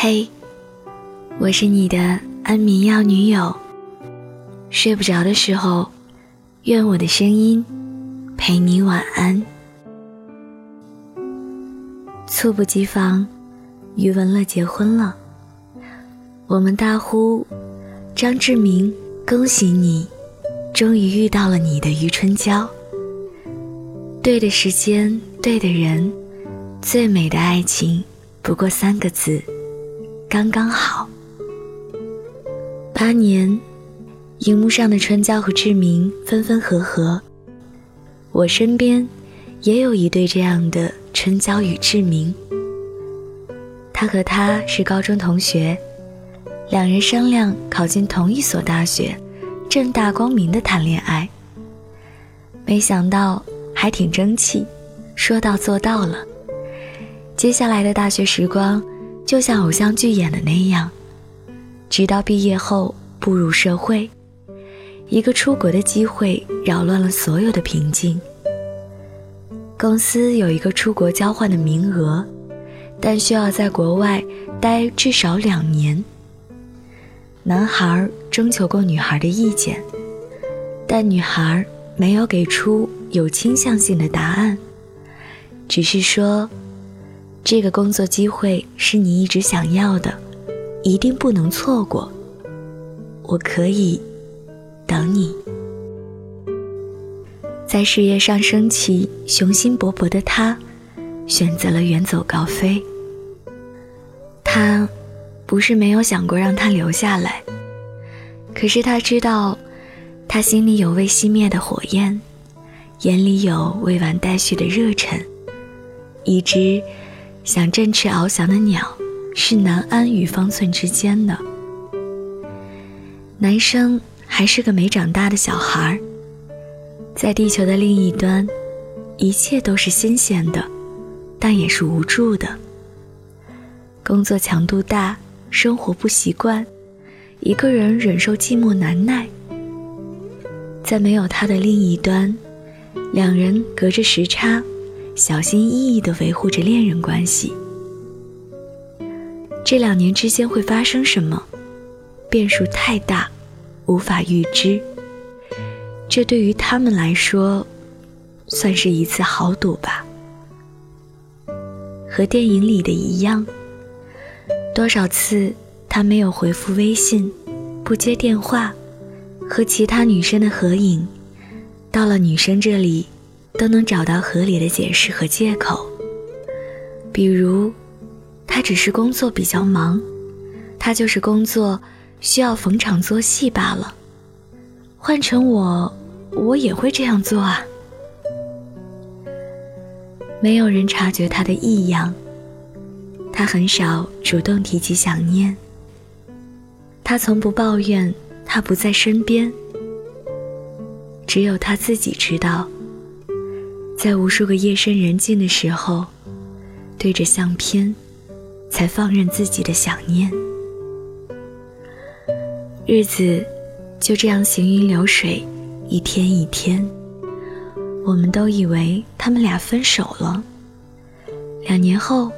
嘿，我是你的安眠药女友。睡不着的时候，愿我的声音陪你晚安。猝不及防，余文乐结婚了，我们大呼：“张志明，恭喜你，终于遇到了你的余春娇。”对的时间，对的人，最美的爱情不过三个字。刚刚好，八年，荧幕上的春娇和志明分分合合。我身边也有一对这样的春娇与志明。他和她是高中同学，两人商量考进同一所大学，正大光明的谈恋爱。没想到还挺争气，说到做到了。接下来的大学时光。就像偶像剧演的那样，直到毕业后步入社会，一个出国的机会扰乱了所有的平静。公司有一个出国交换的名额，但需要在国外待至少两年。男孩征求过女孩的意见，但女孩没有给出有倾向性的答案，只是说。这个工作机会是你一直想要的，一定不能错过。我可以等你。在事业上升起、雄心勃勃的他，选择了远走高飞。他不是没有想过让他留下来，可是他知道，他心里有未熄灭的火焰，眼里有未完待续的热忱，一直。想振翅翱翔的鸟，是难安于方寸之间的。男生还是个没长大的小孩在地球的另一端，一切都是新鲜的，但也是无助的。工作强度大，生活不习惯，一个人忍受寂寞难耐。在没有他的另一端，两人隔着时差。小心翼翼地维护着恋人关系。这两年之间会发生什么？变数太大，无法预知。这对于他们来说，算是一次豪赌吧。和电影里的一样，多少次他没有回复微信，不接电话，和其他女生的合影，到了女生这里。都能找到合理的解释和借口，比如，他只是工作比较忙，他就是工作需要逢场作戏罢了。换成我，我也会这样做啊。没有人察觉他的异样，他很少主动提起想念，他从不抱怨他不在身边，只有他自己知道。在无数个夜深人静的时候，对着相片，才放任自己的想念。日子就这样行云流水，一天一天。我们都以为他们俩分手了。两年后，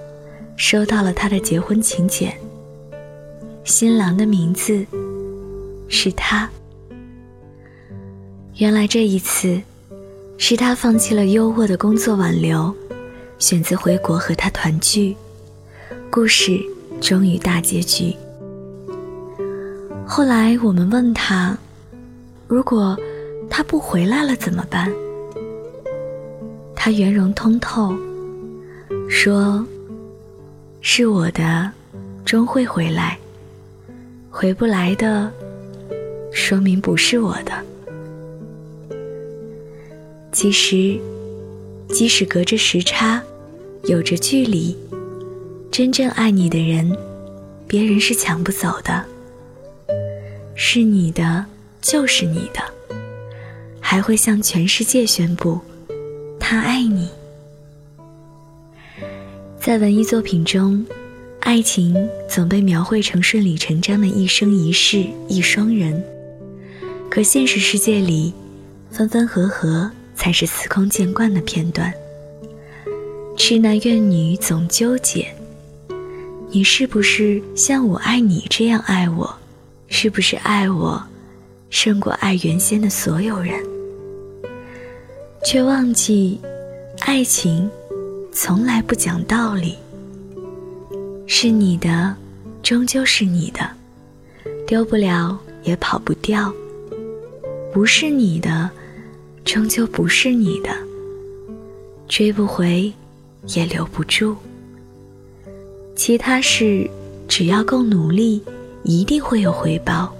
收到了他的结婚请柬，新郎的名字是他。原来这一次。是他放弃了优渥的工作挽留，选择回国和他团聚，故事终于大结局。后来我们问他，如果他不回来了怎么办？他圆融通透，说：“是我的，终会回来；回不来的，说明不是我的。”其实，即使隔着时差，有着距离，真正爱你的人，别人是抢不走的。是你的，就是你的，还会向全世界宣布，他爱你。在文艺作品中，爱情总被描绘成顺理成章的一生一世一双人，可现实世界里，分分合合。才是司空见惯的片段。痴男怨女总纠结，你是不是像我爱你这样爱我？是不是爱我，胜过爱原先的所有人？却忘记，爱情从来不讲道理。是你的，终究是你的，丢不了也跑不掉；不是你的，终究不是你的，追不回，也留不住。其他事，只要够努力。一定会有回报。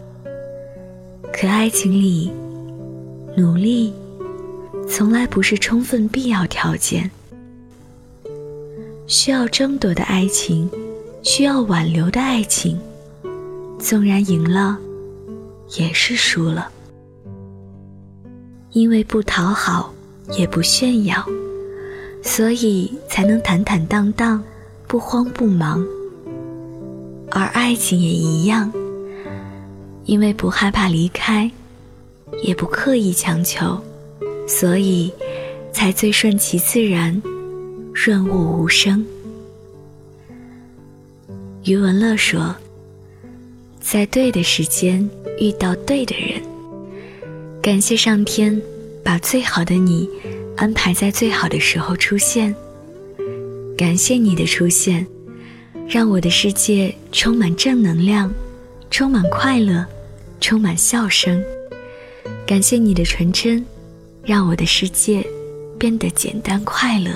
可爱情里，努力从来不是充分必要条件。需要争夺的爱情，需要挽留的爱情，纵然赢了，也是输了。因为不讨好，也不炫耀，所以才能坦坦荡荡，不慌不忙。而爱情也一样，因为不害怕离开，也不刻意强求，所以才最顺其自然，润物无声。余文乐说：“在对的时间遇到对的人，感谢上天把最好的你安排在最好的时候出现，感谢你的出现。”让我的世界充满正能量，充满快乐，充满笑声。感谢你的纯真，让我的世界变得简单快乐。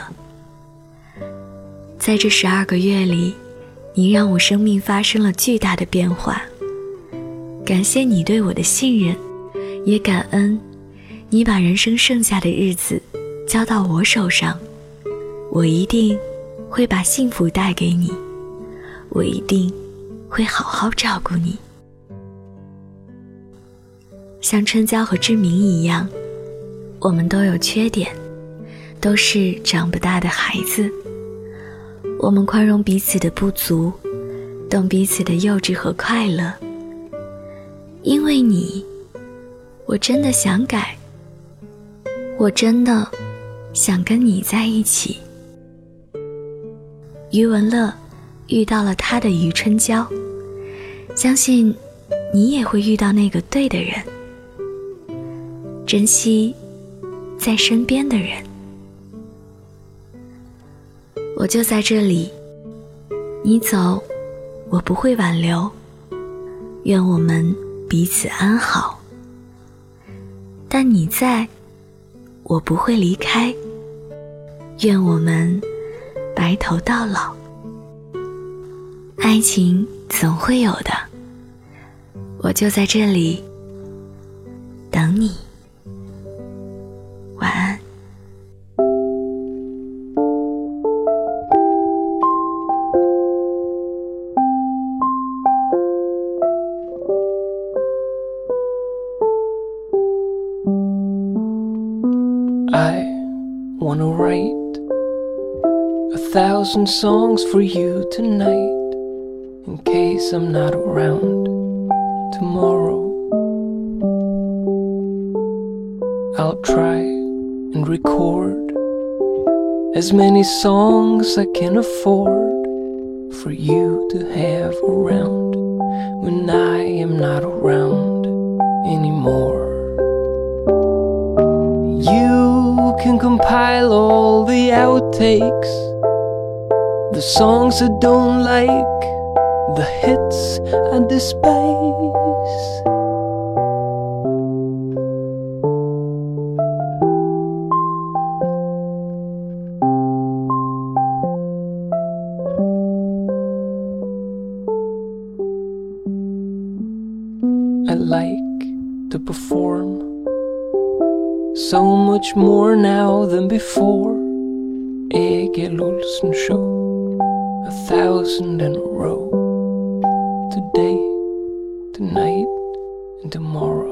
在这十二个月里，你让我生命发生了巨大的变化。感谢你对我的信任，也感恩你把人生剩下的日子交到我手上。我一定会把幸福带给你。我一定会好好照顾你，像春娇和志明一样，我们都有缺点，都是长不大的孩子。我们宽容彼此的不足，懂彼此的幼稚和快乐。因为你，我真的想改，我真的想跟你在一起。余文乐。遇到了他的余春娇，相信你也会遇到那个对的人。珍惜在身边的人，我就在这里。你走，我不会挽留。愿我们彼此安好。但你在，我不会离开。愿我们白头到老。爱情总会有的，我就在这里等你。I wanna write a thousand songs for you tonight. in case I'm not around tomorrow. I'll try and record as many songs I can afford for you to have around when I am not around anymore. Can compile all the outtakes, the songs I don't like the hits and the space. I like to perform so much more now than before. Egil Olsen Show, a thousand in a row today, tonight, and tomorrow.